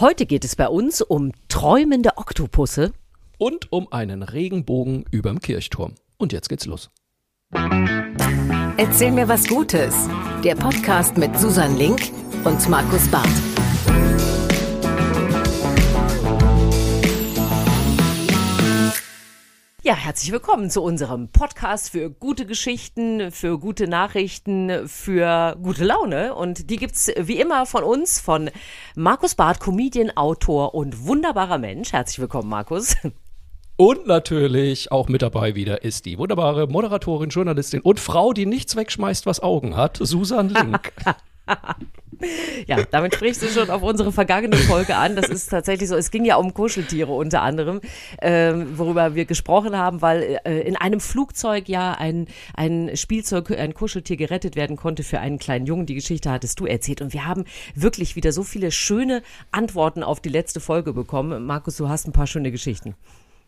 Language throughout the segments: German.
Heute geht es bei uns um träumende Oktopusse. Und um einen Regenbogen überm Kirchturm. Und jetzt geht's los. Erzähl mir was Gutes. Der Podcast mit Susan Link und Markus Barth. Ja, herzlich willkommen zu unserem Podcast für gute Geschichten, für gute Nachrichten, für gute Laune. Und die gibt's wie immer von uns, von Markus Barth, Comedian, Autor und wunderbarer Mensch. Herzlich willkommen, Markus. Und natürlich auch mit dabei wieder ist die wunderbare Moderatorin, Journalistin und Frau, die nichts wegschmeißt, was Augen hat, Susan Link. ja, damit sprichst du schon auf unsere vergangene Folge an. Das ist tatsächlich so. Es ging ja um Kuscheltiere unter anderem, ähm, worüber wir gesprochen haben, weil äh, in einem Flugzeug ja ein, ein Spielzeug, ein Kuscheltier gerettet werden konnte für einen kleinen Jungen. Die Geschichte hattest du erzählt. Und wir haben wirklich wieder so viele schöne Antworten auf die letzte Folge bekommen. Markus, du hast ein paar schöne Geschichten.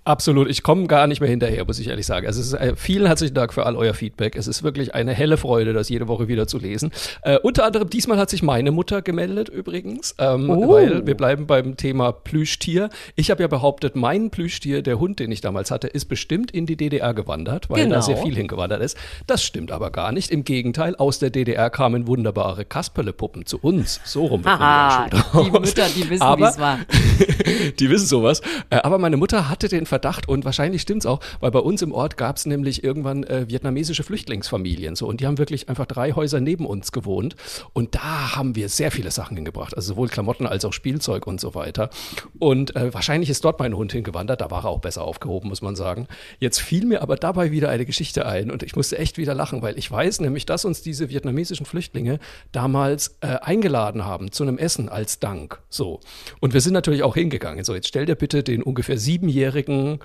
Absolut, ich komme gar nicht mehr hinterher, muss ich ehrlich sagen. Also es ist, äh, vielen herzlichen Dank für all euer Feedback. Es ist wirklich eine helle Freude, das jede Woche wieder zu lesen. Äh, unter anderem, diesmal hat sich meine Mutter gemeldet übrigens, ähm, oh. weil wir bleiben beim Thema Plüschtier. Ich habe ja behauptet, mein Plüschtier, der Hund, den ich damals hatte, ist bestimmt in die DDR gewandert, weil genau. da sehr viel hingewandert ist. Das stimmt aber gar nicht. Im Gegenteil, aus der DDR kamen wunderbare Kasperlepuppen zu uns. So rum Aha, die Mütter, die wissen, wie es war. die wissen sowas. Äh, aber meine Mutter hatte den Verdacht und wahrscheinlich stimmt's auch, weil bei uns im Ort gab es nämlich irgendwann äh, vietnamesische Flüchtlingsfamilien so und die haben wirklich einfach drei Häuser neben uns gewohnt und da haben wir sehr viele Sachen hingebracht, also sowohl Klamotten als auch Spielzeug und so weiter. Und äh, wahrscheinlich ist dort mein Hund hingewandert, da war er auch besser aufgehoben, muss man sagen. Jetzt fiel mir aber dabei wieder eine Geschichte ein und ich musste echt wieder lachen, weil ich weiß nämlich, dass uns diese vietnamesischen Flüchtlinge damals äh, eingeladen haben zu einem Essen als Dank. So. Und wir sind natürlich auch hingegangen. So, jetzt stell dir bitte den ungefähr siebenjährigen 嗯。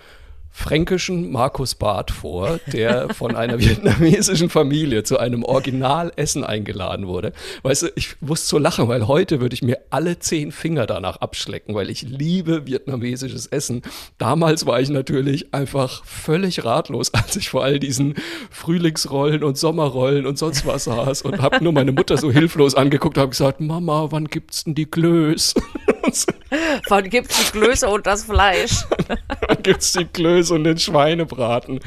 Fränkischen Markus Barth vor, der von einer vietnamesischen Familie zu einem Originalessen eingeladen wurde. Weißt du, ich musste so lachen, weil heute würde ich mir alle zehn Finger danach abschlecken, weil ich liebe vietnamesisches Essen. Damals war ich natürlich einfach völlig ratlos, als ich vor all diesen Frühlingsrollen und Sommerrollen und sonst was saß und habe nur meine Mutter so hilflos angeguckt und habe gesagt, Mama, wann gibt's denn die Klöß? Wann gibt's die Klöße und das Fleisch? Wann gibt's die Klöße und den Schweinebraten?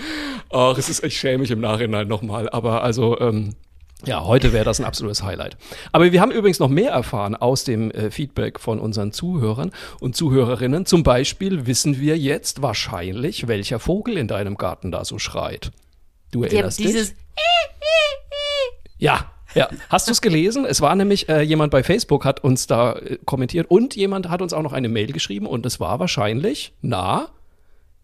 Ach, es ist, ich schäme mich im Nachhinein nochmal, aber also, ähm, ja, heute wäre das ein absolutes Highlight. Aber wir haben übrigens noch mehr erfahren aus dem äh, Feedback von unseren Zuhörern und Zuhörerinnen. Zum Beispiel wissen wir jetzt wahrscheinlich, welcher Vogel in deinem Garten da so schreit. Du erinnerst dich? Ja, ja, hast du es gelesen? Es war nämlich äh, jemand bei Facebook hat uns da äh, kommentiert und jemand hat uns auch noch eine Mail geschrieben und es war wahrscheinlich, na,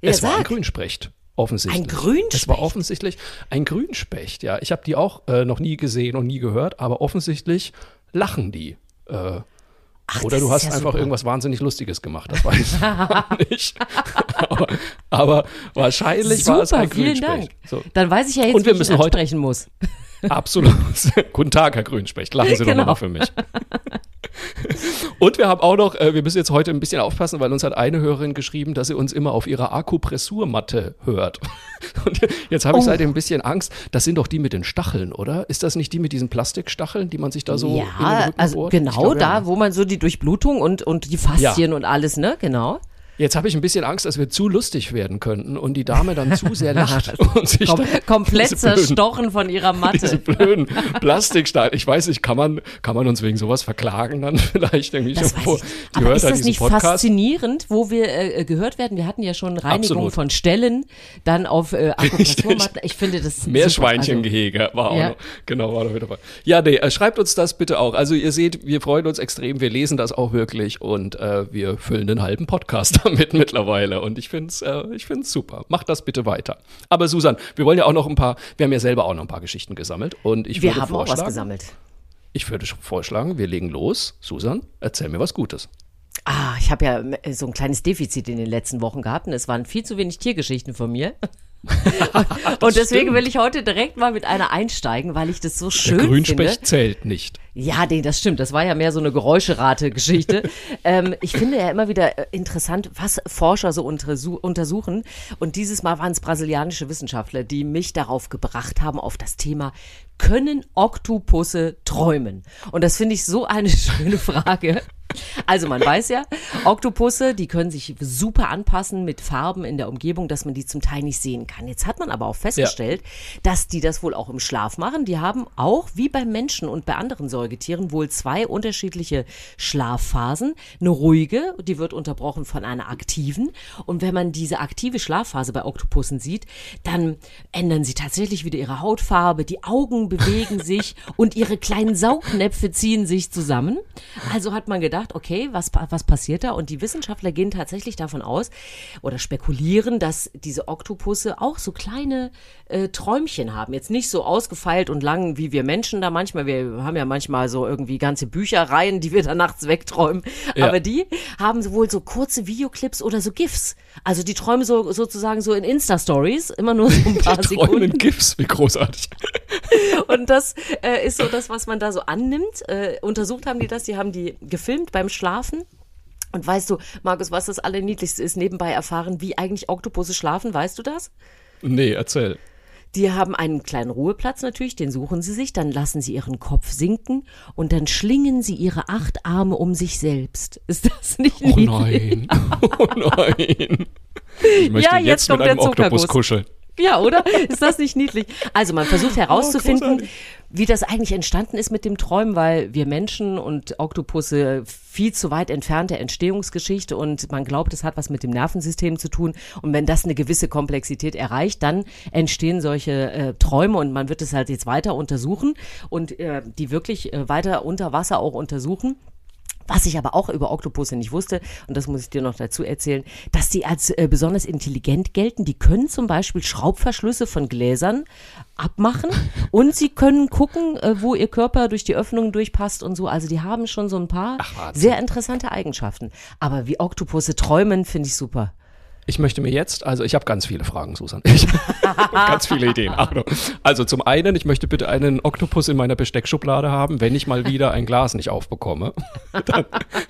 Wer es sagt? war ein Grünsprecht. Offensichtlich. Ein Grünspecht? Es war offensichtlich ein Grünspecht, ja. Ich habe die auch äh, noch nie gesehen und nie gehört, aber offensichtlich lachen die. Äh, Ach, Oder du hast ja einfach super. irgendwas wahnsinnig Lustiges gemacht, das weiß ich nicht. aber, aber, wahrscheinlich super, war es ein vielen Dank. So. Dann weiß ich ja jetzt, und wir müssen ich heute muss. Absolut. Guten Tag, Herr Grünspecht. Lachen Sie genau. doch mal für mich. Und wir haben auch noch, äh, wir müssen jetzt heute ein bisschen aufpassen, weil uns hat eine Hörerin geschrieben, dass sie uns immer auf ihrer Akupressurmatte hört. Und jetzt habe ich oh. seitdem ein bisschen Angst. Das sind doch die mit den Stacheln, oder? Ist das nicht die mit diesen Plastikstacheln, die man sich da so ja, also genau glaub, da, ja. wo man so die Durchblutung und und die Faszien ja. und alles, ne? Genau. Jetzt habe ich ein bisschen Angst, dass wir zu lustig werden könnten und die Dame dann zu sehr lacht und sich Kom komplett zerstochen von ihrer Matte. Diese blöden Plastiksteine. Ich weiß nicht, kann man, kann man uns wegen sowas verklagen dann vielleicht irgendwie? Das vor, die Aber ist das nicht Podcast. faszinierend, wo wir äh, gehört werden? Wir hatten ja schon Reinigung Absolut. von Stellen, dann auf äh, Akupressurmatten. Ich finde das Meerschweinchengehege also, war auch ja. noch, genau, war noch mit dabei. Ja, nee, äh, schreibt uns das bitte auch. Also ihr seht, wir freuen uns extrem, wir lesen das auch wirklich und äh, wir füllen den halben Podcast damit mittlerweile und ich finde es äh, ich find's super. Macht das bitte weiter. Aber Susan, wir wollen ja auch noch ein paar, wir haben ja selber auch noch ein paar Geschichten gesammelt und ich wir würde haben vorschlagen, auch was gesammelt. Ich würde vorschlagen, wir legen los. Susan, erzähl mir was Gutes. Ah, ich habe ja äh, so ein kleines Defizit in den letzten Wochen gehabt und es waren viel zu wenig Tiergeschichten von mir. und deswegen stimmt. will ich heute direkt mal mit einer einsteigen, weil ich das so schön Der Grünspecht finde. zählt nicht. Ja, nee, das stimmt. Das war ja mehr so eine Geräuscherate-Geschichte. ähm, ich finde ja immer wieder äh, interessant, was Forscher so untersuchen. Und dieses Mal waren es brasilianische Wissenschaftler, die mich darauf gebracht haben, auf das Thema können Oktopusse träumen? Und das finde ich so eine schöne Frage. Also man weiß ja, Oktopusse, die können sich super anpassen mit Farben in der Umgebung, dass man die zum Teil nicht sehen kann. Jetzt hat man aber auch festgestellt, ja. dass die das wohl auch im Schlaf machen. Die haben auch, wie beim Menschen und bei anderen Säugetieren, wohl zwei unterschiedliche Schlafphasen. Eine ruhige, die wird unterbrochen von einer aktiven. Und wenn man diese aktive Schlafphase bei Oktopussen sieht, dann ändern sie tatsächlich wieder ihre Hautfarbe, die Augen bewegen sich und ihre kleinen Saugnäpfe ziehen sich zusammen. Also hat man gedacht, okay, was, was passiert da? Und die Wissenschaftler gehen tatsächlich davon aus oder spekulieren, dass diese Oktopusse auch so kleine äh, Träumchen haben. Jetzt nicht so ausgefeilt und lang wie wir Menschen da manchmal. Wir haben ja manchmal so irgendwie ganze Bücherreihen, die wir da nachts wegträumen. Ja. Aber die haben wohl so kurze Videoclips oder so GIFs. Also die träumen so sozusagen so in Insta-Stories, immer nur so ein paar die Sekunden. in GIFs, wie großartig. Und das äh, ist so das, was man da so annimmt. Äh, untersucht haben die das, die haben die gefilmt beim Schlafen. Und weißt du, Markus, was das Allerniedlichste ist, nebenbei erfahren, wie eigentlich Oktopusse schlafen, weißt du das? Nee, erzähl. Die haben einen kleinen Ruheplatz natürlich, den suchen sie sich, dann lassen sie ihren Kopf sinken und dann schlingen sie ihre acht Arme um sich selbst. Ist das nicht Oh nein. Oh nein. Ich möchte ja, jetzt, jetzt mit einem Oktopus kuscheln. Ja, oder? Ist das nicht niedlich? Also man versucht herauszufinden, oh, wie das eigentlich entstanden ist mit dem Träumen, weil wir Menschen und Oktopusse viel zu weit entfernte Entstehungsgeschichte und man glaubt, es hat was mit dem Nervensystem zu tun. Und wenn das eine gewisse Komplexität erreicht, dann entstehen solche äh, Träume und man wird es halt jetzt weiter untersuchen und äh, die wirklich äh, weiter unter Wasser auch untersuchen. Was ich aber auch über Oktopusse nicht wusste, und das muss ich dir noch dazu erzählen, dass die als äh, besonders intelligent gelten. Die können zum Beispiel Schraubverschlüsse von Gläsern abmachen und sie können gucken, äh, wo ihr Körper durch die Öffnungen durchpasst und so. Also die haben schon so ein paar Ach, sehr interessante Eigenschaften. Aber wie Oktopusse träumen, finde ich super. Ich möchte mir jetzt, also ich habe ganz viele Fragen, Susan. Ich ganz viele Ideen. Achtung. Also zum einen, ich möchte bitte einen Oktopus in meiner Besteckschublade haben, wenn ich mal wieder ein Glas nicht aufbekomme. Dann,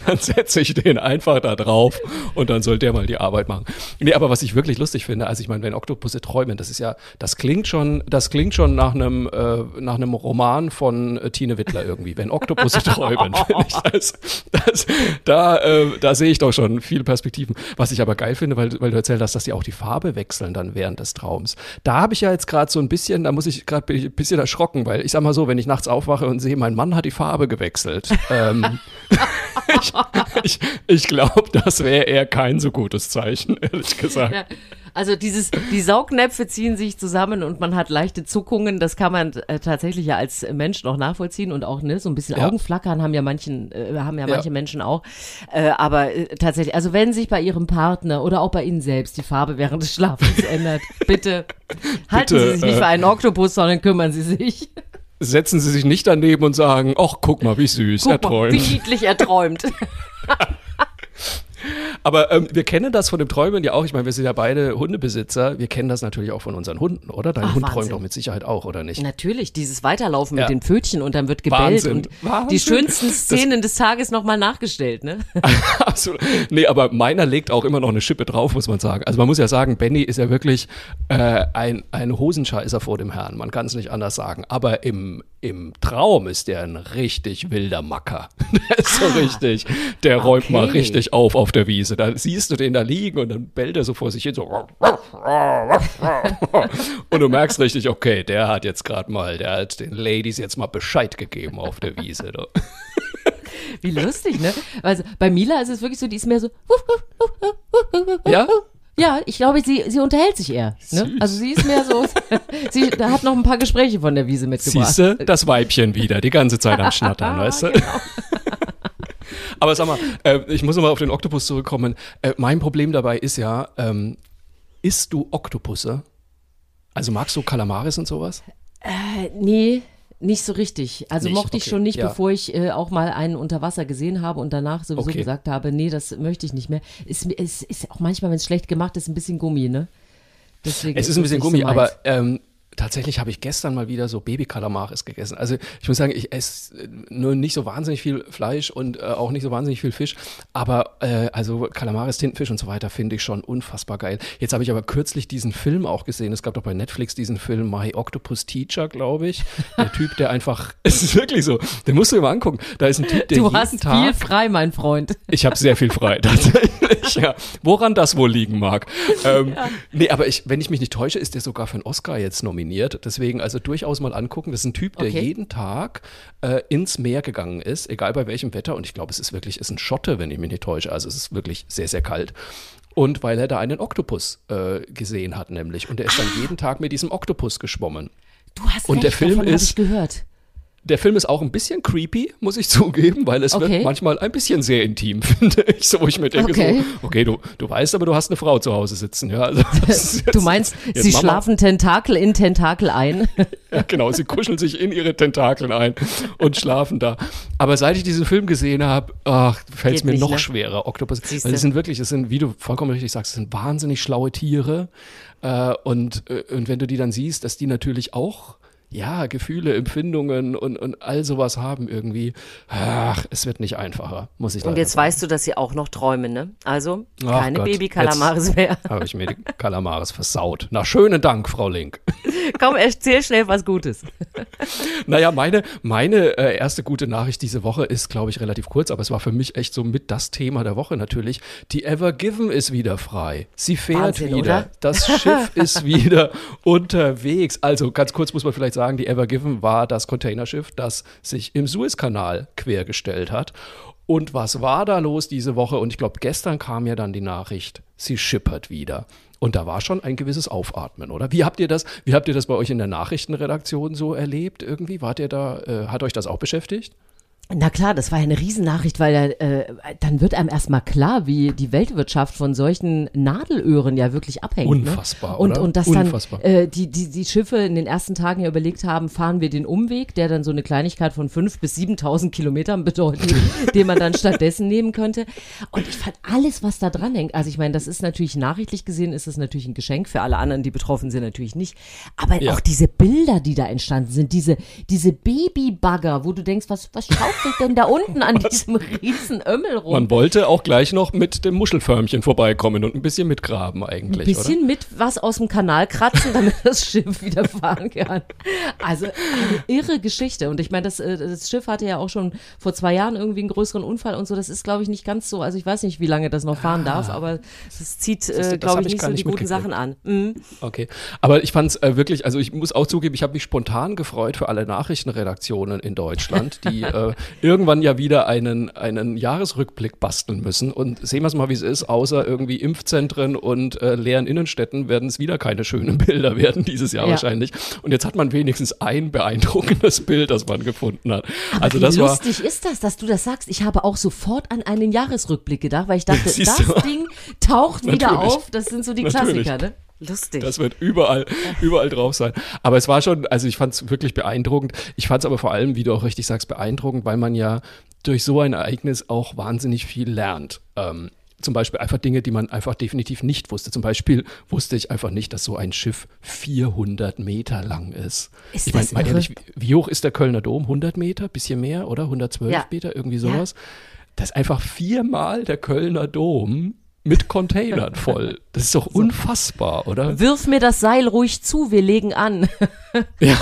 dann setze ich den einfach da drauf und dann soll der mal die Arbeit machen. Nee, aber was ich wirklich lustig finde, also ich meine, wenn Oktopusse träumen, das ist ja, das klingt schon, das klingt schon nach einem, äh, nach einem Roman von äh, Tine Wittler irgendwie, wenn Oktopusse träumen. das, das, da, äh, da sehe ich doch schon viele Perspektiven. Was ich aber geil finde, weil weil du erzählt hast, dass die auch die Farbe wechseln dann während des Traums. Da habe ich ja jetzt gerade so ein bisschen, da muss ich gerade ein bisschen erschrocken, weil ich sag mal so, wenn ich nachts aufwache und sehe, mein Mann hat die Farbe gewechselt. ähm, ich ich, ich glaube, das wäre eher kein so gutes Zeichen, ehrlich gesagt. Ja. Also dieses, die Saugnäpfe ziehen sich zusammen und man hat leichte Zuckungen. Das kann man äh, tatsächlich ja als Mensch noch nachvollziehen und auch ne so ein bisschen ja. Augenflackern haben ja manchen äh, haben ja, ja, manche Menschen auch. Äh, aber äh, tatsächlich, also wenn sich bei ihrem Partner oder auch bei Ihnen selbst die Farbe während des Schlafens ändert, bitte halten bitte, Sie sich nicht für äh, einen Oktopus, sondern kümmern Sie sich setzen Sie sich nicht daneben und sagen, ach, guck mal, wie süß, guck er träumt. Mal, wie niedlich er träumt. Aber ähm, wir kennen das von dem Träumen ja auch. Ich meine, wir sind ja beide Hundebesitzer. Wir kennen das natürlich auch von unseren Hunden, oder? Dein Ach, Hund Wahnsinn. träumt doch mit Sicherheit auch, oder nicht? Natürlich, dieses Weiterlaufen ja. mit den Pfötchen und dann wird gebellt Wahnsinn. und Wahnsinn. die schönsten Szenen das des Tages nochmal nachgestellt, ne? Absolut. Nee, aber meiner legt auch immer noch eine Schippe drauf, muss man sagen. Also man muss ja sagen, Benny ist ja wirklich äh, ein, ein Hosenscheißer vor dem Herrn. Man kann es nicht anders sagen. Aber im, im Traum ist der ein richtig wilder Macker. der ist so ah, richtig, der okay. räumt mal richtig auf auf der Wiese. Da siehst du den da liegen und dann bellt er so vor sich hin, so. und du merkst richtig, okay, der hat jetzt gerade mal, der hat den Ladies jetzt mal Bescheid gegeben auf der Wiese. Wie lustig, ne? Also bei Mila ist es wirklich so, die ist mehr so. Ja? Ja, ich glaube, sie, sie unterhält sich eher. Ne? Also sie ist mehr so, sie da hat noch ein paar Gespräche von der Wiese mitgebracht. Siehste, das Weibchen wieder, die ganze Zeit am Schnattern, weißt du? Genau. Aber sag mal, äh, ich muss nochmal auf den Oktopus zurückkommen. Äh, mein Problem dabei ist ja, ähm, isst du Oktopusse? Also magst du Kalamaris und sowas? Äh, nee, nicht so richtig. Also nicht? mochte ich okay. schon nicht, ja. bevor ich äh, auch mal einen unter Wasser gesehen habe und danach sowieso okay. gesagt habe, nee, das möchte ich nicht mehr. Es ist, ist, ist auch manchmal, wenn es schlecht gemacht ist, ein bisschen Gummi, ne? Deswegen es ist ein bisschen Gummi, so aber ähm, tatsächlich habe ich gestern mal wieder so Baby-Kalamaris gegessen. Also ich muss sagen, ich esse nur nicht so wahnsinnig viel Fleisch und äh, auch nicht so wahnsinnig viel Fisch. Aber äh, also Kalamaris, Tintenfisch und so weiter finde ich schon unfassbar geil. Jetzt habe ich aber kürzlich diesen Film auch gesehen. Es gab doch bei Netflix diesen Film My Octopus Teacher, glaube ich. Der Typ, der einfach, es ist wirklich so, den musst du dir mal angucken. Da ist ein Typ, der Du hast Tag, viel frei, mein Freund. ich habe sehr viel frei, tatsächlich. Ja. Woran das wohl liegen mag. Ähm, Nee, aber ich, wenn ich mich nicht täusche, ist der sogar für einen Oscar jetzt nominiert. Deswegen also durchaus mal angucken. Das ist ein Typ, der Okay. jeden Tag äh, ins Meer gegangen ist, egal bei welchem Wetter. Und ich glaube, es ist wirklich, ist ein Schotte, wenn ich mich nicht täusche. Also es ist wirklich sehr, sehr kalt. Und weil er da einen Oktopus äh, gesehen hat, nämlich. Und er ist dann jeden Tag mit diesem Oktopus geschwommen. Du hast Und der recht, Film davon hab ist- ich gehört. Der Film ist auch ein bisschen creepy, muss ich zugeben, weil es Okay. wird manchmal ein bisschen sehr intim, finde ich. So, wo ich mir denke, Okay. so, okay, du, du weißt aber, du hast eine Frau zu Hause sitzen. Ja, also, ist Du jetzt- meinst, jetzt sie Mama- schlafen Tentakel in Tentakel ein? Ja, genau, sie kuscheln sich in ihre Tentakeln ein und schlafen da. Aber seit ich diesen Film gesehen habe, fällt es mir nicht, noch ne? schwerer, Oktopus. Siehste. Weil es sind wirklich, es sind, wie du vollkommen richtig sagst, es sind wahnsinnig schlaue Tiere. Äh, und, äh, und wenn du die dann siehst, dass die natürlich auch ja, Gefühle, Empfindungen und, und all sowas haben irgendwie. Ach, es wird nicht einfacher, muss ich Und leider jetzt sagen. weißt du, dass sie auch noch träumen, ne? Also keine Gott, Baby-Kalamaris mehr. Habe ich mir die Kalamaris versaut. Na, schönen Dank, Frau Link. Komm, erzähl schnell was Gutes. Naja, meine, meine äh, erste gute Nachricht diese Woche ist, glaube ich, relativ kurz, aber es war für mich echt so mit das Thema der Woche natürlich. Die Ever Given ist wieder frei. Sie fährt Wahnsinn, wieder. oder? Das Schiff ist wieder unterwegs. Also ganz kurz muss man vielleicht sagen, die Ever Given war das Containerschiff, das sich im Suezkanal quergestellt hat. Und was war da los diese Woche? Und ich glaube, gestern kam ja dann die Nachricht, sie schippert wieder. Und da war schon ein gewisses Aufatmen, oder? Wie habt ihr das, wie habt ihr das bei euch in der Nachrichtenredaktion so erlebt irgendwie? Wart ihr da, äh, hat euch das auch beschäftigt? Na klar, das war ja eine Riesennachricht, weil äh, dann wird einem erstmal klar, wie die Weltwirtschaft von solchen Nadelöhren ja wirklich abhängt. Unfassbar, ne? Und, oder? und dass Unfassbar. dann äh, die, die, die Schiffe in den ersten Tagen ja überlegt haben, fahren wir den Umweg, der dann so eine Kleinigkeit von 5.000 bis 7.000 Kilometern bedeutet, den man dann stattdessen nehmen könnte. Und ich fand alles, was da dran hängt, also ich meine, das ist natürlich nachrichtlich gesehen, ist es natürlich ein Geschenk für alle anderen, die betroffen sind, natürlich nicht. Aber Ja. auch diese Bilder, die da entstanden sind, diese, diese Babybagger, wo du denkst, was, was schaufelt denn da unten an diesem riesen Ömmel rum? Man wollte auch gleich noch mit dem Muschelförmchen vorbeikommen und ein bisschen mitgraben Ein eigentlich, bisschen mit was aus dem Kanal kratzen, damit das Schiff wieder fahren kann. Also eine irre Geschichte. Und ich meine, das, äh, das Schiff hatte ja auch schon vor zwei Jahren irgendwie einen größeren Unfall und so. Das ist, glaube ich, nicht ganz so. Also ich weiß nicht, wie lange das noch fahren darf, aber das zieht, äh, glaube ich, ich nicht so die nicht guten mitgekriegt. Sachen an. Mhm. oder? Okay. Aber ich fand es äh, wirklich, also ich muss auch zugeben, ich habe mich spontan gefreut für alle Nachrichtenredaktionen in Deutschland, die äh, irgendwann ja wieder einen, einen Jahresrückblick basteln müssen. Und sehen wir es mal, wie es ist, außer irgendwie Impfzentren und äh, leeren Innenstädten werden es wieder keine schönen Bilder werden dieses Jahr Ja. wahrscheinlich. Und jetzt hat man wenigstens ein beeindruckendes Bild, das man gefunden hat. Aber also wie das war. lustig ist das, dass du das sagst. Ich habe auch sofort an einen Jahresrückblick gedacht, weil ich dachte, das? Ding taucht wieder Natürlich. auf. Das sind so die Natürlich. Klassiker, ne? Lustig. Das wird überall, überall drauf sein. Aber es war schon, also ich fand es wirklich beeindruckend. Ich fand es aber vor allem, wie du auch richtig sagst, beeindruckend, weil man ja durch so ein Ereignis auch wahnsinnig viel lernt. Ähm, zum Beispiel einfach Dinge, die man einfach definitiv nicht wusste. Zum Beispiel wusste ich einfach nicht, dass so ein Schiff 400 Meter lang ist. Ist ich meine, das mal ehrlich, wie- hoch ist der Kölner Dom? 100 Meter? Bisschen mehr, oder? 112 Ja. Meter? Irgendwie sowas. Das ist einfach viermal der Kölner Dom mit Containern voll. Das ist doch unfassbar, oder? Wirf mir das Seil ruhig zu, wir legen an. Ja,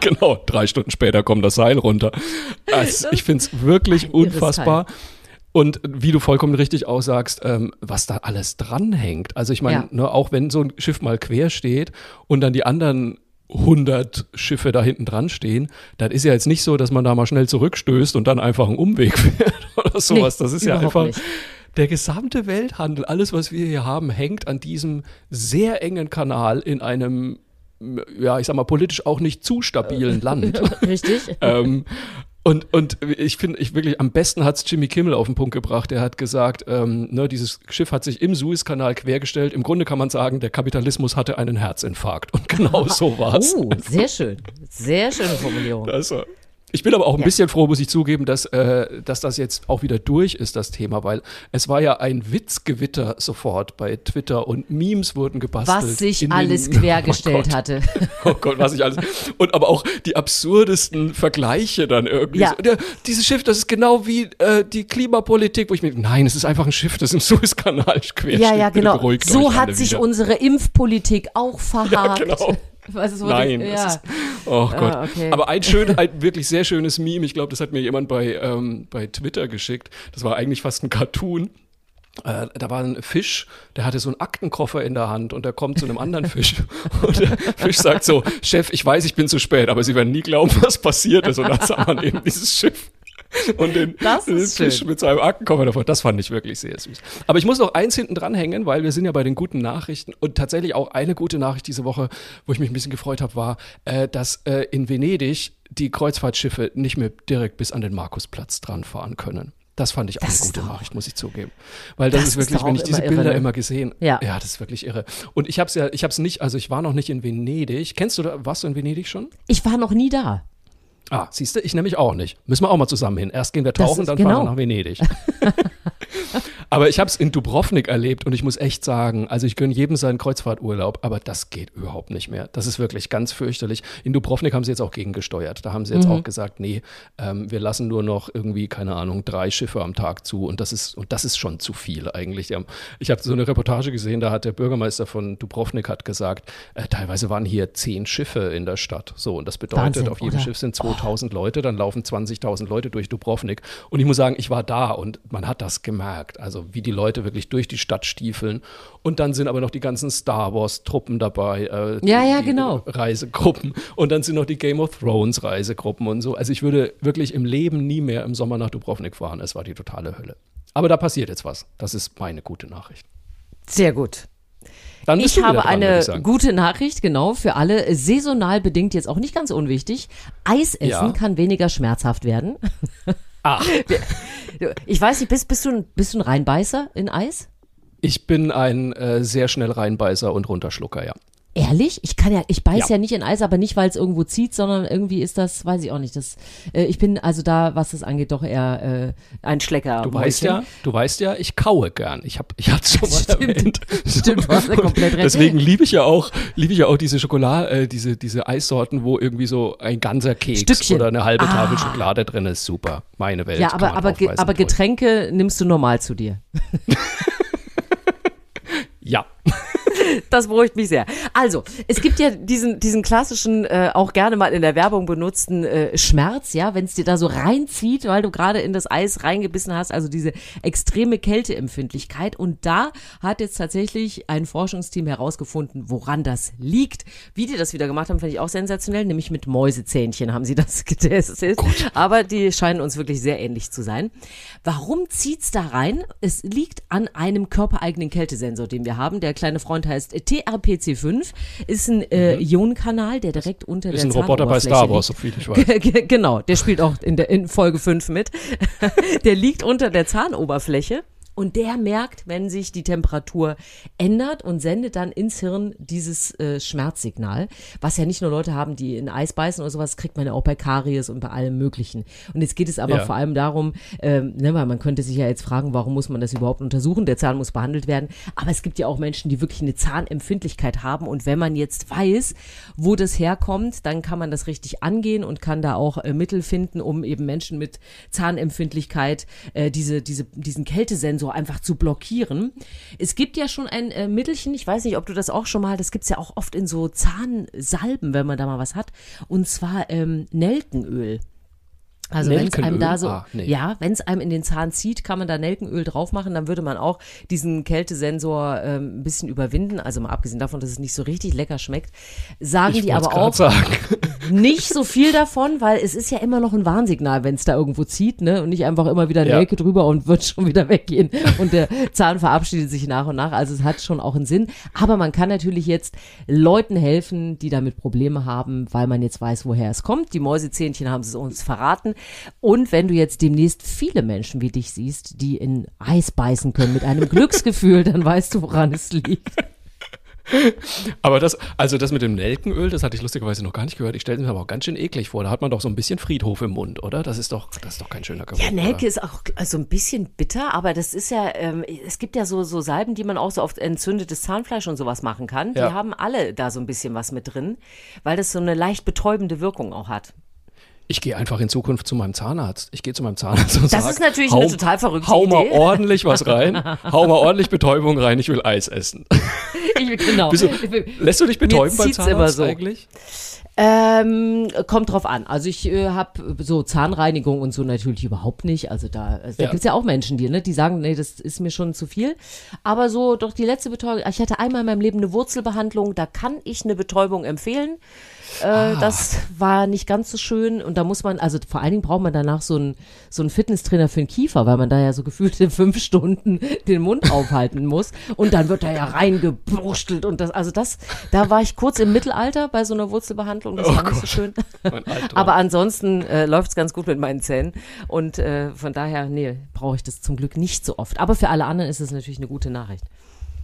genau. Drei Stunden später kommt das Seil runter. Also, ich finde es wirklich unfassbar. Und wie du vollkommen richtig aussagst, ähm, was da alles dranhängt. Also ich meine, Ja. ne, auch wenn so ein Schiff mal quer steht und dann die anderen 100 Schiffe da hinten dran stehen, dann ist ja jetzt nicht so, dass man da mal schnell zurückstößt und dann einfach einen Umweg fährt oder sowas. das ist ja einfach, nicht. Der gesamte Welthandel, alles, was wir hier haben, hängt an diesem sehr engen Kanal in einem, ja, ich sag mal, politisch auch nicht zu stabilen Land. Richtig? ähm, und, und ich finde, ich wirklich, am besten hat's Jimmy Kimmel auf den Punkt gebracht. Er hat gesagt, ähm, ne, dieses Schiff hat sich im Suezkanal quergestellt. Im Grunde kann man sagen, der Kapitalismus hatte einen Herzinfarkt. Und genau so war's. Oh, sehr schön. Sehr schöne Formulierung. Das war, Ich bin aber auch ein ja. bisschen froh, muss ich zugeben, dass, äh, dass das jetzt auch wieder durch ist, das Thema, weil es war ja ein Witzgewitter sofort bei Twitter und Memes wurden gebastelt. Was sich alles den, quergestellt oh hatte. Oh Gott, was sich alles. Und aber auch die absurdesten Vergleiche dann irgendwie. Ja. So, der, dieses Schiff, das ist genau wie äh, die Klimapolitik, wo ich mir, nein, es ist einfach ein Schiff, das im Suezkanal quer Ja, ja, genau. So hat sich wieder. unsere Impfpolitik auch verhakt. Ja, genau. Ist, Nein. Ich, ja. ist, oh Gott. Ah, okay. Aber ein schön, ein wirklich sehr schönes Meme, ich glaube, das hat mir jemand bei, ähm, bei Twitter geschickt. Das war eigentlich fast ein Cartoon. Äh, da war ein Fisch, der hatte so einen Aktenkoffer in der Hand und der kommt zu einem anderen Fisch. Und der Fisch sagt so, Chef, ich weiß, ich bin zu spät, aber Sie werden nie glauben, was passiert ist. Und dann sah man eben dieses Schiff und den, den Fisch mit seinem Aktenkoffer davor. Das fand ich wirklich sehr süß. Aber ich muss noch eins hinten dranhängen, weil wir sind ja bei den guten Nachrichten und tatsächlich auch eine gute Nachricht diese Woche, wo ich mich ein bisschen gefreut habe, war, äh, dass äh, in Venedig die Kreuzfahrtschiffe nicht mehr direkt bis an den Markusplatz dran fahren können. Das fand ich auch das eine gute Nachricht, muss ich zugeben. Weil das, das ist wirklich, ist wenn ich diese irre, Bilder ne? immer gesehen, ja. ja, das ist wirklich irre. Und ich habe es ja, ich habe es nicht, also ich war noch nicht in Venedig. Kennst du, da, warst du in Venedig schon? Ich war noch nie da. Ah, siehst du, ich nämlich auch nicht. Müssen wir auch mal zusammen hin. Erst gehen wir tauchen, dann genau. fahren wir nach Venedig. aber ich habe es in Dubrovnik erlebt und ich muss echt sagen, also ich gönne jedem seinen Kreuzfahrturlaub, aber das geht überhaupt nicht mehr. Das ist wirklich ganz fürchterlich. In Dubrovnik haben sie jetzt auch gegengesteuert. Da haben sie jetzt mhm. auch gesagt, nee, ähm, wir lassen nur noch irgendwie, keine Ahnung, drei Schiffe am Tag zu und das ist, und das ist schon zu viel eigentlich. Ich habe so eine Reportage gesehen, da hat der Bürgermeister von Dubrovnik hat gesagt, äh, teilweise waren hier zehn Schiffe in der Stadt. So, und das bedeutet, Wahnsinn, auf jedem oder? Schiff sind 2000 1000 Leute, dann laufen 20.000 Leute durch Dubrovnik. Und ich muss sagen, ich war da und man hat das gemerkt. Also wie die Leute wirklich durch die Stadt stiefeln. Und dann sind aber noch die ganzen Star Wars-Truppen dabei. Äh, ja, ja, genau. Reisegruppen. Und dann sind noch die Game of Thrones Reisegruppen und so. Also ich würde wirklich im Leben nie mehr im Sommer nach Dubrovnik fahren. Es war die totale Hölle. Aber da passiert jetzt was. Das ist meine gute Nachricht. Sehr gut. Ich habe dran, eine gute Nachricht, genau, für alle. Saisonal bedingt jetzt auch nicht ganz unwichtig. Eis essen ja. kann weniger schmerzhaft werden. Ach. Ich weiß nicht, bist, bist, du, ein, bist du ein Reinbeißer in Eis? Ich bin ein äh, sehr schnell Reinbeißer und Runterschlucker, ja. Ehrlich? Ich kann ja, ich beiß ja, ja nicht in Eis, aber nicht, weil es irgendwo zieht, sondern irgendwie ist das, weiß ich auch nicht. Das, äh, ich bin also da, was das angeht, doch eher äh, ein Schlecker. Du weißt ja, du weißt ja, ich kaue gern. Ich habe, ich hatte schon mal Stimmt. erwähnt. Stimmt, du hast ja komplett recht. Deswegen liebe ich ja auch, liebe ich ja auch diese Schokolade, äh, diese diese Eissorten, wo irgendwie so ein ganzer Keks Stückchen. oder eine halbe Tafel ah. Schokolade drin ist. Super, meine Welt. Ja, aber aber, ge aber Getränke nimmst du normal zu dir. ja. Das beruhigt mich sehr. Also, es gibt ja diesen, diesen klassischen, äh, auch gerne mal in der Werbung benutzten äh, Schmerz, ja, wenn es dir da so reinzieht, weil du gerade in das Eis reingebissen hast, also diese extreme Kälteempfindlichkeit. Und da hat jetzt tatsächlich ein Forschungsteam herausgefunden, woran das liegt. Wie die das wieder gemacht haben, finde ich auch sensationell, nämlich mit Mäusezähnchen haben sie das getestet. Gut. Aber die scheinen uns wirklich sehr ähnlich zu sein. Warum zieht's da rein? Es liegt an einem körpereigenen Kältesensor, den wir haben. Der kleine Freund heißt TRPC5, ist ein äh, mhm. Ionenkanal, der direkt unter ist der Ist ein Roboter bei Star Wars, so viel ich weiß. genau, der spielt auch in, der, in Folge 5 mit. der liegt unter der Zahnoberfläche und der merkt, wenn sich die Temperatur ändert und sendet dann ins Hirn dieses äh, Schmerzsignal, was ja nicht nur Leute haben, die in Eis beißen oder sowas, kriegt man ja auch bei Karies und bei allem Möglichen. Und jetzt geht es aber ja. vor allem darum, ähm, ne, weil man könnte sich ja jetzt fragen, warum muss man das überhaupt untersuchen? Der Zahn muss behandelt werden. Aber es gibt ja auch Menschen, die wirklich eine Zahnempfindlichkeit haben. Und wenn man jetzt weiß, wo das herkommt, dann kann man das richtig angehen und kann da auch äh, Mittel finden, um eben Menschen mit Zahnempfindlichkeit äh, diese, diese, diesen Kältesensor so einfach zu blockieren. Es gibt ja schon ein äh, Mittelchen, ich weiß nicht, ob du das auch schon mal, das gibt es ja auch oft in so Zahnsalben, wenn man da mal was hat, und zwar ähm, Nelkenöl. Also wenn es einem da so, ah, nee. ja, wenn es einem in den Zahn zieht, kann man da Nelkenöl drauf machen, dann würde man auch diesen Kältesensor ähm, ein bisschen überwinden. Also mal abgesehen davon, dass es nicht so richtig lecker schmeckt, sagen ich die aber auch sagen. nicht so viel davon, weil es ist ja immer noch ein Warnsignal, wenn es da irgendwo zieht, ne, und nicht einfach immer wieder Nelke ja. drüber und wird schon wieder weggehen und der Zahn verabschiedet sich nach und nach. Also es hat schon auch einen Sinn. Aber man kann natürlich jetzt Leuten helfen, die damit Probleme haben, weil man jetzt weiß, woher es kommt. Die Mäusezähnchen haben es uns verraten. Und wenn du jetzt demnächst viele Menschen wie dich siehst, die in Eis beißen können mit einem Glücksgefühl, dann weißt du, woran es liegt. aber das, also das mit dem Nelkenöl, das hatte ich lustigerweise noch gar nicht gehört. Ich stelle mir aber auch ganz schön eklig vor. Da hat man doch so ein bisschen Friedhof im Mund, oder? Das ist doch, das ist doch kein schöner Geruch. Ja, Nelke oder? ist auch also ein bisschen bitter, aber das ist ja, ähm, es gibt ja so, so Salben, die man auch so auf entzündetes Zahnfleisch und sowas machen kann. Die Ja. haben alle da so ein bisschen was mit drin, weil das so eine leicht betäubende Wirkung auch hat. Ich gehe einfach in Zukunft zu meinem Zahnarzt. Ich gehe zu meinem Zahnarzt und Das sag, ist natürlich hau, eine total verrückte Hau mal Idee. ordentlich was rein. hau mal ordentlich Betäubung rein. Ich will Eis essen. Ich, genau. Du, lässt du dich betäuben beim Zahnarzt immer so. eigentlich? Ähm, kommt drauf an. Also ich äh, habe so Zahnreinigung und so natürlich überhaupt nicht. Also da, also da Ja. gibt's ja auch Menschen, die, ne, die sagen, nee, das ist mir schon zu viel. Aber so doch die letzte Betäubung, ich hatte einmal in meinem Leben eine Wurzelbehandlung, da kann ich eine Betäubung empfehlen. Äh, Ah. Das war nicht ganz so schön und da muss man, also vor allen Dingen braucht man danach so einen so einen Fitnesstrainer für den Kiefer, weil man da ja so gefühlt in fünf Stunden den Mund aufhalten muss und dann wird da ja reingeburstelt und das, also das, da war ich kurz im Mittelalter bei so einer Wurzelbehandlung, das Oh war nicht so Gott. schön. Aber ansonsten äh, läuft's ganz gut mit meinen Zähnen und äh, von daher, nee, brauche ich das zum Glück nicht so oft. Aber für alle anderen ist es natürlich eine gute Nachricht.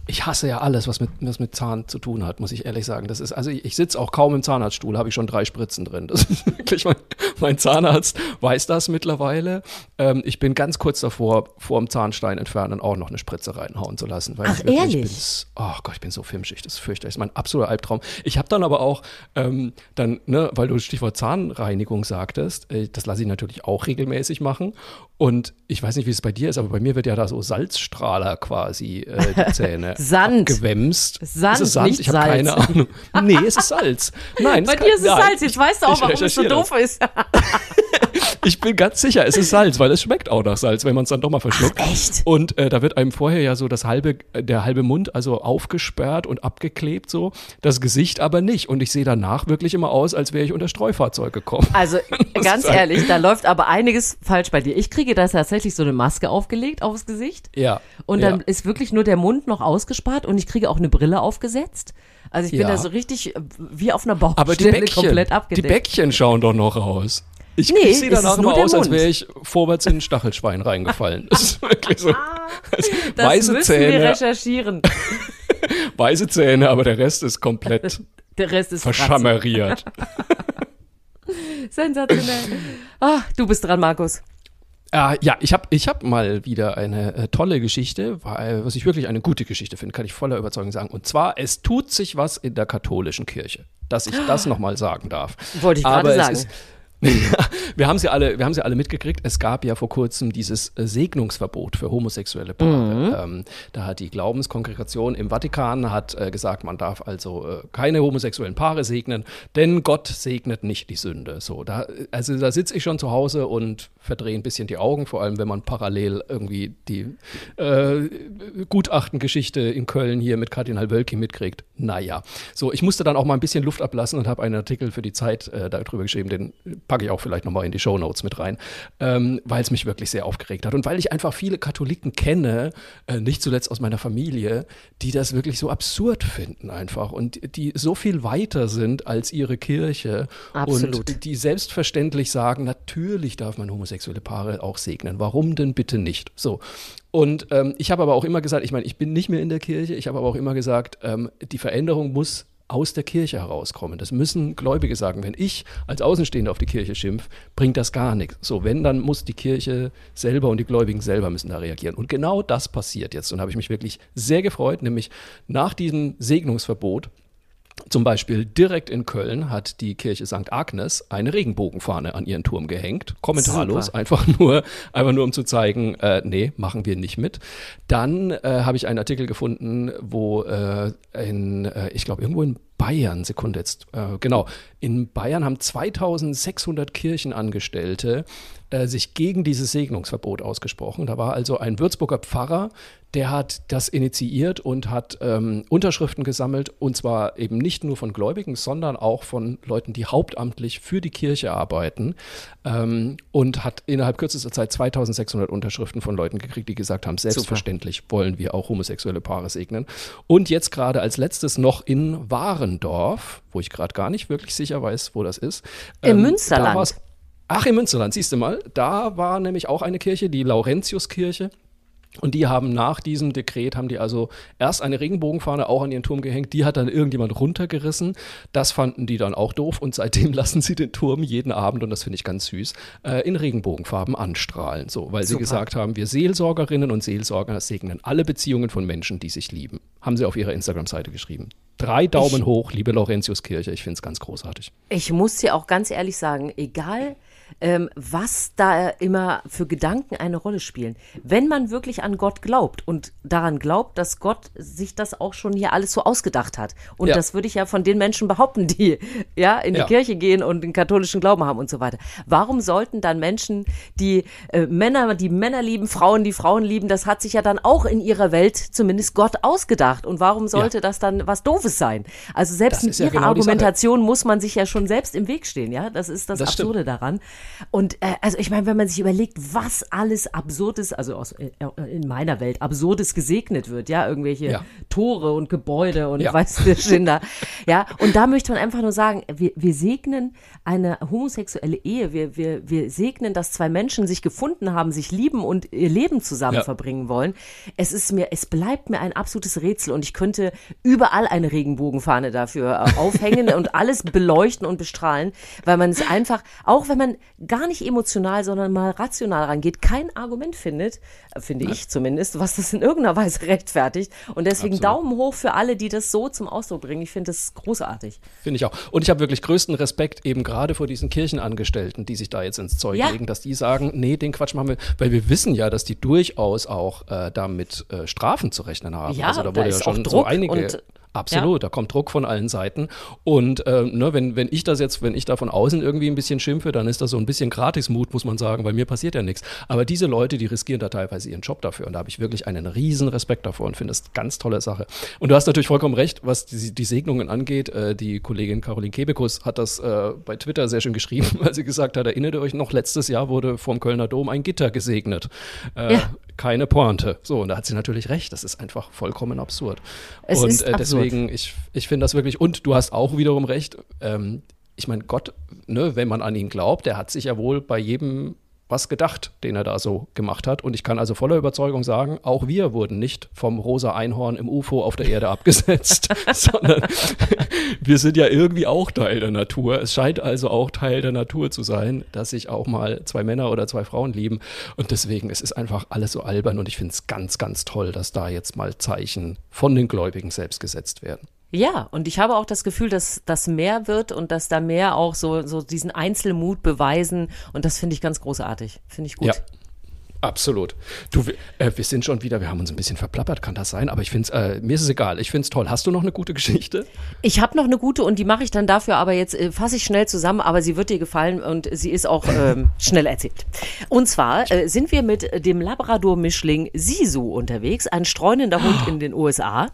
Ich hasse ja alles, was mit, was mit Zahn zu tun hat, muss ich ehrlich sagen. Das ist, also ich, ich sitze auch kaum im Zahnarztstuhl, habe ich schon drei Spritzen drin. Das ist wirklich, mein, mein Zahnarzt weiß das mittlerweile. Ähm, ich bin ganz kurz davor, vor dem Zahnstein entfernen auch noch eine Spritze reinhauen zu lassen. Weil Ach, ich wirklich ehrlich? Bin, s- oh Gott, ich bin so filmschig, das ist fürchterlich. Das ist mein absoluter Albtraum. Ich habe dann aber auch, ähm, dann, ne, weil du Stichwort Zahnreinigung sagtest, äh, das lasse ich natürlich auch regelmäßig machen. Und ich weiß nicht, wie es bei dir ist, aber bei mir wird ja da so Salzstrahler quasi äh, die Zähne Sand. abgewämst. Sand, ist es Sand? nicht ich habe keine Ahnung. Nee, es ist Salz. Nein, Bei dir ist es nein, Salz, jetzt weißt du auch, ich warum es so recherchiere das. doof ist. Ich bin ganz sicher, es ist Salz, weil es schmeckt auch nach Salz, wenn man es dann doch mal verschluckt. echt? Und äh, da wird einem vorher ja so das halbe, der halbe Mund also aufgesperrt und abgeklebt so, das Gesicht aber nicht. Und ich sehe danach wirklich immer aus, als wäre ich unter Streufahrzeug gekommen. Also ganz ehrlich, da läuft aber einiges falsch bei dir. Ich kriege da tatsächlich so eine Maske aufgelegt aufs Gesicht. Ja. Und ja. dann ist wirklich nur der Mund noch ausgespart und ich kriege auch eine Brille aufgesetzt. Also ich bin Ja. da so richtig äh, wie auf einer Baustelle aber die Bäckchen, komplett die abgedeckt. Bäckchen schauen doch noch raus. Ich, Nee, ich sehe danach immer aus, als wäre ich vorwärts in ein Stachelschwein reingefallen. Das ist wirklich so. das weiße müssen wir Zähne, recherchieren. weiße Zähne, aber der Rest ist komplett Der Rest ist verschammeriert. Sensationell. Ah, du bist dran, Markus. Äh, ja, ich habe ich hab mal wieder eine äh, tolle Geschichte, weil, was ich wirklich eine gute Geschichte finde, kann ich voller Überzeugung sagen. Und zwar, es tut sich was in der katholischen Kirche, dass ich das nochmal sagen darf. Wollte ich gerade sagen. Ist, wir haben sie alle, wir haben sie alle mitgekriegt. Es gab ja vor kurzem dieses äh, Segnungsverbot für homosexuelle Paare. Ähm, da hat die Glaubenskongregation im Vatikan hat äh, gesagt, man darf also äh, keine homosexuellen Paare segnen, denn Gott segnet nicht die Sünde. So, da, also da sitze ich schon zu Hause und verdrehe ein bisschen die Augen, vor allem wenn man parallel irgendwie die äh, Gutachtengeschichte in Köln hier mit Kardinal Wölki mitkriegt. Naja, so, ich musste dann auch mal ein bisschen Luft ablassen und habe einen Artikel für die Zeit äh, darüber geschrieben, den packe ich auch vielleicht nochmal in die Shownotes mit rein, ähm, weil es mich wirklich sehr aufgeregt hat und weil ich einfach viele Katholiken kenne, äh, nicht zuletzt aus meiner Familie, die das wirklich so absurd finden einfach und die so viel weiter sind als ihre Kirche Absolut. und die selbstverständlich sagen, natürlich darf man homosexuelle Paare auch segnen. Warum denn bitte nicht? So. Und ähm, ich habe aber auch immer gesagt, ich meine, ich bin nicht mehr in der Kirche, ich habe aber auch immer gesagt, ähm, die Veränderung muss aus der Kirche herauskommen. Das müssen Gläubige sagen. Wenn ich als Außenstehender auf die Kirche schimpf, bringt das gar nichts. So, wenn, dann muss die Kirche selber und die Gläubigen selber müssen da reagieren. Und genau das passiert jetzt. Und habe ich mich wirklich sehr gefreut, nämlich nach diesem Segnungsverbot zum Beispiel direkt in Köln hat die Kirche St. Agnes eine Regenbogenfahne an ihren Turm gehängt. Kommentarlos, Super. einfach nur, einfach nur um zu zeigen, äh, nee, machen wir nicht mit. Dann äh, habe ich einen Artikel gefunden, wo äh, in, äh, ich glaube, irgendwo in Bayern, Sekunde jetzt, äh, genau, in Bayern haben 2600 Kirchenangestellte äh, sich gegen dieses Segnungsverbot ausgesprochen. Da war also ein Würzburger Pfarrer, der hat das initiiert und hat ähm, Unterschriften gesammelt und zwar eben nicht nur von Gläubigen, sondern auch von Leuten, die hauptamtlich für die Kirche arbeiten ähm, und hat innerhalb kürzester Zeit 2600 Unterschriften von Leuten gekriegt, die gesagt haben, selbstverständlich wollen wir auch homosexuelle Paare segnen. Und jetzt gerade als letztes noch in Warendorf, wo ich gerade gar nicht wirklich sicher weiß, wo das ist. Im ähm, Münsterland. Ach, im Münsterland, siehst du mal. Da war nämlich auch eine Kirche, die Laurentiuskirche. Und die haben nach diesem Dekret, haben die also erst eine Regenbogenfahne auch an ihren Turm gehängt, die hat dann irgendjemand runtergerissen. Das fanden die dann auch doof und seitdem lassen sie den Turm jeden Abend, und das finde ich ganz süß, äh, in Regenbogenfarben anstrahlen. So, weil Super. sie gesagt haben, wir Seelsorgerinnen und Seelsorger segnen alle Beziehungen von Menschen, die sich lieben. Haben sie auf ihrer Instagram-Seite geschrieben. Drei Daumen ich, hoch, liebe Laurentiuskirche, ich finde es ganz großartig. Ich muss dir auch ganz ehrlich sagen, egal ähm, was da immer für Gedanken eine Rolle spielen. Wenn man wirklich an Gott glaubt und daran glaubt, dass Gott sich das auch schon hier alles so ausgedacht hat. Und ja. das würde ich ja von den Menschen behaupten, die ja in die ja. Kirche gehen und den katholischen Glauben haben und so weiter. Warum sollten dann Menschen, die äh, Männer, die Männer lieben, Frauen, die Frauen lieben, das hat sich ja dann auch in ihrer Welt zumindest Gott ausgedacht. Und warum sollte ja. das dann was Doofes sein? Also selbst mit ihrer genau Argumentation muss man sich ja schon selbst im Weg stehen, ja. Das ist das, das Absurde stimmt. daran. Und äh, also ich meine, wenn man sich überlegt, was alles Absurdes, also aus, äh, in meiner Welt Absurdes gesegnet wird, ja, irgendwelche ja. Tore und Gebäude und ja. weiß der Schinder, ja, und da möchte man einfach nur sagen, wir, wir segnen eine homosexuelle Ehe, wir, wir, wir segnen, dass zwei Menschen sich gefunden haben, sich lieben und ihr Leben zusammen ja. verbringen wollen. Es ist mir, es bleibt mir ein absolutes Rätsel und ich könnte überall eine Regenbogenfahne dafür äh, aufhängen und alles beleuchten und bestrahlen, weil man es einfach, auch wenn man gar nicht emotional, sondern mal rational rangeht, kein Argument findet, äh, finde ich zumindest, was das in irgendeiner Weise rechtfertigt. Und deswegen Absolut. Daumen hoch für alle, die das so zum Ausdruck bringen. Ich finde das großartig. Finde ich auch. Und ich habe wirklich größten Respekt eben gerade vor diesen Kirchenangestellten, die sich da jetzt ins Zeug ja. legen, dass die sagen, nee, den Quatsch machen wir, weil wir wissen ja, dass die durchaus auch äh, damit äh, Strafen zu rechnen haben. Ja, also da wurde ja schon so einige Absolut, ja. da kommt Druck von allen Seiten. Und äh, ne, wenn, wenn ich das jetzt, wenn ich da von außen irgendwie ein bisschen schimpfe, dann ist das so ein bisschen Gratismut, muss man sagen, weil mir passiert ja nichts. Aber diese Leute, die riskieren da teilweise ihren Job dafür. Und da habe ich wirklich einen riesen Respekt davor und finde das eine ganz tolle Sache. Und du hast natürlich vollkommen recht, was die, die Segnungen angeht. Äh, die Kollegin Caroline Kebekus hat das äh, bei Twitter sehr schön geschrieben, weil sie gesagt hat, erinnert ihr euch noch, letztes Jahr wurde vom Kölner Dom ein Gitter gesegnet. Äh, ja. Keine Pointe. So, und da hat sie natürlich recht. Das ist einfach vollkommen absurd. Es und äh, deswegen, ich, ich finde das wirklich, und du hast auch wiederum recht, ähm, ich meine, Gott, ne, wenn man an ihn glaubt, der hat sich ja wohl bei jedem was gedacht, den er da so gemacht hat. Und ich kann also voller Überzeugung sagen, auch wir wurden nicht vom rosa Einhorn im UFO auf der Erde abgesetzt, sondern wir sind ja irgendwie auch Teil der Natur. Es scheint also auch Teil der Natur zu sein, dass sich auch mal zwei Männer oder zwei Frauen lieben. Und deswegen, es ist einfach alles so albern und ich finde es ganz, ganz toll, dass da jetzt mal Zeichen von den Gläubigen selbst gesetzt werden. Ja, und ich habe auch das Gefühl, dass das mehr wird und dass da mehr auch so, so diesen Einzelmut beweisen. Und das finde ich ganz großartig. Finde ich gut. Ja. Absolut. Du, äh, wir sind schon wieder, wir haben uns ein bisschen verplappert, kann das sein, aber ich finde es, äh, mir ist es egal, ich finde es toll. Hast du noch eine gute Geschichte? Ich habe noch eine gute und die mache ich dann dafür, aber jetzt äh, fasse ich schnell zusammen, aber sie wird dir gefallen und sie ist auch ähm, schnell erzählt. Und zwar äh, sind wir mit dem Labrador-Mischling Sisu unterwegs, ein streunender Hund in den USA.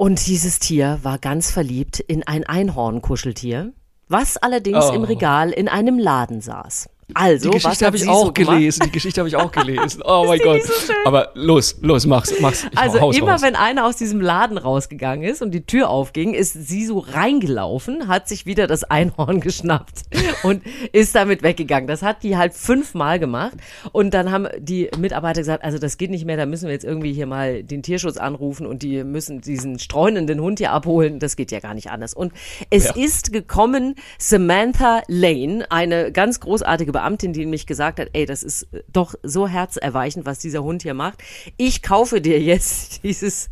Und dieses Tier war ganz verliebt in ein Einhornkuscheltier, was allerdings oh. im Regal in einem Laden saß. Also, die Geschichte habe ich auch so gelesen. Die Geschichte habe ich auch gelesen. Oh mein Gott. So Aber los, los, mach's, mach's. Ich also immer raus. wenn einer aus diesem Laden rausgegangen ist und die Tür aufging, ist sie so reingelaufen, hat sich wieder das Einhorn geschnappt und ist damit weggegangen. Das hat die halt fünfmal gemacht und dann haben die Mitarbeiter gesagt, also das geht nicht mehr, da müssen wir jetzt irgendwie hier mal den Tierschutz anrufen und die müssen diesen streunenden Hund hier abholen. Das geht ja gar nicht anders. Und es ja. ist gekommen Samantha Lane, eine ganz großartige Beamtin, die nämlich gesagt hat, ey, das ist äh, doch so herzerweichend, was dieser Hund hier macht. Ich kaufe dir jetzt dieses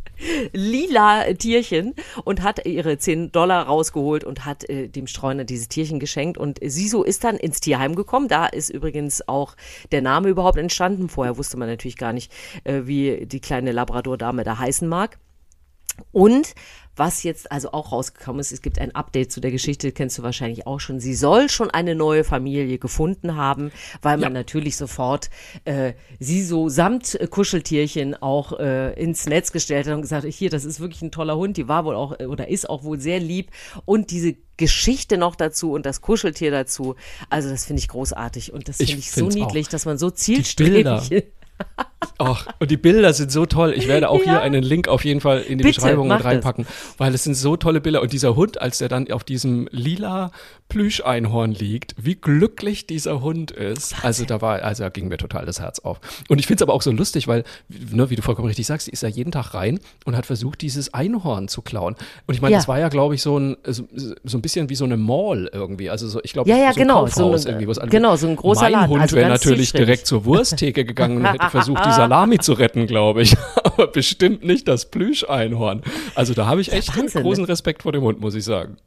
lila Tierchen und hat ihre 10 Dollar rausgeholt und hat äh, dem Streuner dieses Tierchen geschenkt. Und Siso ist dann ins Tierheim gekommen. Da ist übrigens auch der Name überhaupt entstanden. Vorher wusste man natürlich gar nicht, äh, wie die kleine Labrador-Dame da heißen mag. Und was jetzt also auch rausgekommen ist, es gibt ein Update zu der Geschichte, kennst du wahrscheinlich auch schon. Sie soll schon eine neue Familie gefunden haben, weil man ja. natürlich sofort äh, sie so samt Kuscheltierchen auch äh, ins Netz gestellt hat und gesagt, hier, das ist wirklich ein toller Hund, die war wohl auch oder ist auch wohl sehr lieb und diese Geschichte noch dazu und das Kuscheltier dazu. Also das finde ich großartig und das finde ich so niedlich, auch. dass man so zielstrebig Och, und die Bilder sind so toll. Ich werde auch Ja. hier einen Link auf jeden Fall in die Bitte, Beschreibung mit das. reinpacken, weil es sind so tolle Bilder. Und dieser Hund, als der dann auf diesem lila Plüscheinhorn liegt, wie glücklich dieser Hund ist. Also da war, also da ging mir total das Herz auf. Und ich finde es aber auch so lustig, weil, ne, wie du vollkommen richtig sagst, die ist ja jeden Tag rein und hat versucht, dieses Einhorn zu klauen. Und ich meine, Ja. das war ja, glaube ich, so ein, so, so ein bisschen wie so eine Mall irgendwie. Also so, ich glaube, Ja, ja, so ein genau, Kaufhaus so ein- irgendwie, an- genau, so ein großer mein Laden, Hund also wäre natürlich direkt zur Wursttheke gegangen und hätte versucht, die Salami zu retten, glaube ich. Aber bestimmt nicht das Plüscheinhorn. Also da habe ich echt Wahnsinn, großen ne? Respekt vor dem Hund, muss ich sagen.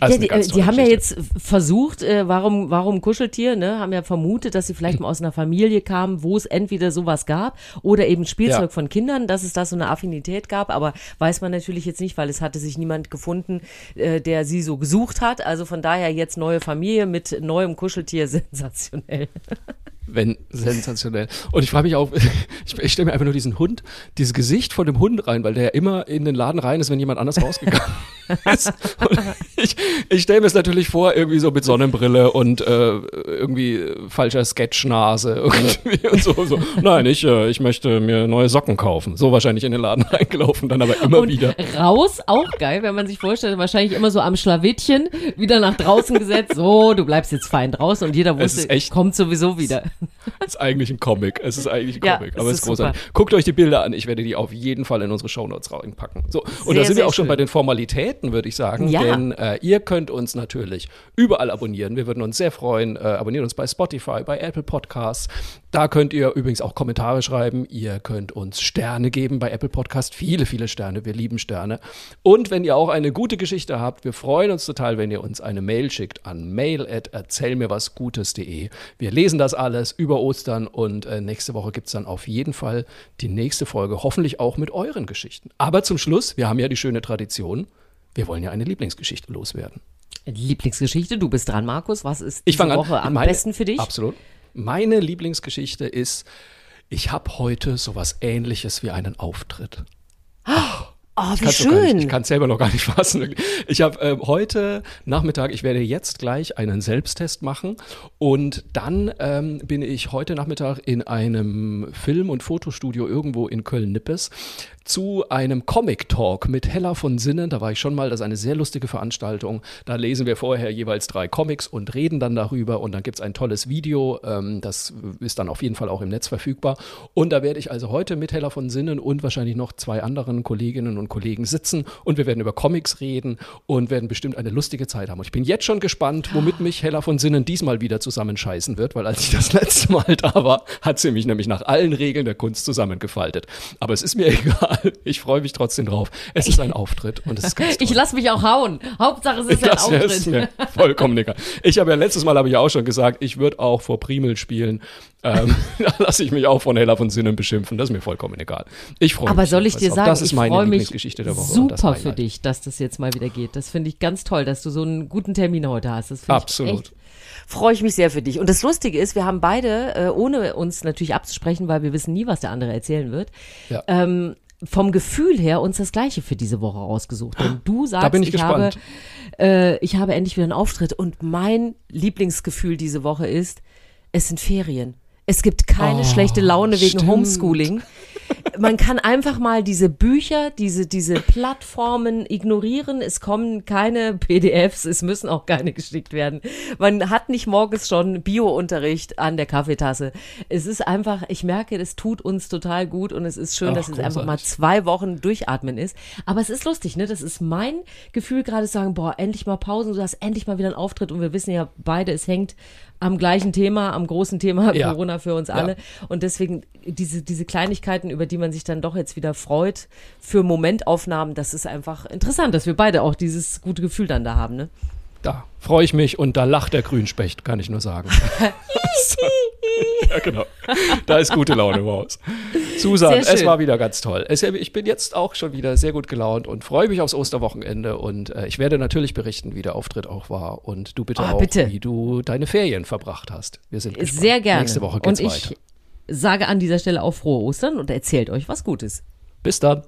Also Ja, die, äh, die haben ja jetzt versucht, äh, warum, warum Kuscheltier, ne, haben ja vermutet, dass sie vielleicht mal aus einer Familie kamen, wo es entweder sowas gab oder eben Spielzeug Ja. von Kindern, dass es da so eine Affinität gab, aber weiß man natürlich jetzt nicht, weil es hatte sich niemand gefunden, äh, der sie so gesucht hat. Also von daher jetzt neue Familie mit neuem Kuscheltier, sensationell. Wenn, sensationell. Und ich frage mich auch, ich, ich stelle mir einfach nur diesen Hund, dieses Gesicht von dem Hund rein, weil der ja immer in den Laden rein ist, wenn jemand anders rausgegangen ist. Und ich ich stelle mir es natürlich vor, irgendwie so mit Sonnenbrille und äh, irgendwie falscher Sketchnase irgendwie und so. so. Nein, ich, äh, ich möchte mir neue Socken kaufen. So wahrscheinlich in den Laden reingelaufen, dann aber immer Und wieder. raus, auch geil, wenn man sich vorstellt, wahrscheinlich immer so am Schlawittchen, wieder nach draußen gesetzt, so, du bleibst jetzt fein draußen und jeder wusste, echt- kommt sowieso wieder. Es ist eigentlich ein Comic. Es ist eigentlich ein Ja, Comic. aber es ist ist großartig. Guckt euch die Bilder an. Ich werde die auf jeden Fall in unsere Shownotes reinpacken. So. Und Sehr, da sind wir auch schon schön. bei den Formalitäten, würde ich sagen. Ja. Denn äh, ihr könnt uns natürlich überall abonnieren. Wir würden uns sehr freuen. Äh, abonniert uns bei Spotify, bei Apple Podcasts. Da könnt ihr übrigens auch Kommentare schreiben. Ihr könnt uns Sterne geben bei Apple Podcast. Viele, viele Sterne. Wir lieben Sterne. Und wenn ihr auch eine gute Geschichte habt, wir freuen uns total, wenn ihr uns eine Mail schickt an mail.erzählmirwasgutes.de. Wir lesen das alles über Ostern und äh, nächste Woche gibt es dann auf jeden Fall die nächste Folge. Hoffentlich auch mit euren Geschichten. Aber zum Schluss, wir haben ja die schöne Tradition, wir wollen ja eine Lieblingsgeschichte loswerden. Lieblingsgeschichte, du bist dran, Markus. Was ist Ich diese an. Woche am Meine- besten für dich? Absolut. Meine Lieblingsgeschichte ist, ich habe heute sowas ähnliches wie einen Auftritt. Oh, wie gar nicht, schön. ich kann es selber noch gar nicht fassen. Ich habe ähm, heute Nachmittag, ich werde jetzt gleich einen Selbsttest machen und dann ähm, bin ich heute Nachmittag in einem Film- und Fotostudio irgendwo in Köln-Nippes zu einem Comic-Talk mit Hella von Sinnen. Da war ich schon mal, das ist eine sehr lustige Veranstaltung. Da lesen wir vorher jeweils drei Comics und reden dann darüber und dann gibt es ein tolles Video. Ähm, das ist dann auf jeden Fall auch im Netz verfügbar. Und da werde ich also heute mit Hella von Sinnen und wahrscheinlich noch zwei anderen Kolleginnen und Kollegen sitzen und wir werden über Comics reden und werden bestimmt eine lustige Zeit haben. Und ich bin jetzt schon gespannt, womit mich Hella von Sinnen diesmal wieder zusammenscheißen wird, weil als ich das letzte Mal da war, hat sie mich nämlich nach allen Regeln der Kunst zusammengefaltet. Aber es ist mir egal. Ich freue mich trotzdem drauf. Es ist ein Auftritt und es ist ganz toll. Ich lass mich auch hauen. Hauptsache es ist ein Das ist Auftritt. mir vollkommen egal. Ich habe ja letztes Mal habe ich auch schon gesagt, ich würde auch vor Primel spielen. Ähm, da lasse ich mich auch von Hella von Sinnen beschimpfen. Das ist mir vollkommen egal. Ich freue mich. Aber soll ich dir sagen, das ist meine Lieblingsgeschichte der Woche. super für dich, dass das jetzt mal wieder geht. Das finde ich ganz toll, dass du so einen guten Termin heute hast. Absolut. freue ich mich sehr für dich. Und das Lustige ist, wir haben beide, äh, ohne uns natürlich abzusprechen, weil wir wissen nie, was der andere erzählen wird, Ja. ähm, vom Gefühl her uns das Gleiche für diese Woche rausgesucht. Denn du sagst, bin ich habe, äh, ich habe endlich wieder einen Auftritt und mein Lieblingsgefühl diese Woche ist, es sind Ferien. Es gibt keine Oh, schlechte Laune wegen stimmt. Homeschooling. Man kann einfach mal diese Bücher, diese, diese Plattformen ignorieren. Es kommen keine PDFs, es müssen auch keine geschickt werden. Man hat nicht morgens schon Bio-Unterricht an der Kaffeetasse. Es ist einfach, ich merke, es tut uns total gut und es ist schön, Ach, dass es einfach mal großartig. zwei Wochen durchatmen ist. Aber es ist lustig, ne? Das ist mein Gefühl gerade zu sagen, boah, endlich mal Pausen, du hast endlich mal wieder einen Auftritt und wir wissen ja beide, es hängt am gleichen Thema, am großen Thema Ja. Corona für uns Ja. alle. Und deswegen diese, diese Kleinigkeiten, über die man sich dann doch jetzt wieder freut, für Momentaufnahmen, das ist einfach interessant, dass wir beide auch dieses gute Gefühl dann da haben, ne? Da freue ich mich und da lacht der Grünspecht, kann ich nur sagen. ja, genau. Da ist gute Laune im Haus. Susan, es war wieder ganz toll. Es, ich bin jetzt auch schon wieder sehr gut gelaunt und freue mich aufs Osterwochenende und äh, ich werde natürlich berichten, wie der Auftritt auch war und du bitte Ah, auch, bitte. wie du deine Ferien verbracht hast. Wir sind gespannt. Sehr gerne. Nächste Woche geht's und ich weiter. sage an dieser Stelle auch frohe Ostern und erzählt euch was Gutes. Bis dann.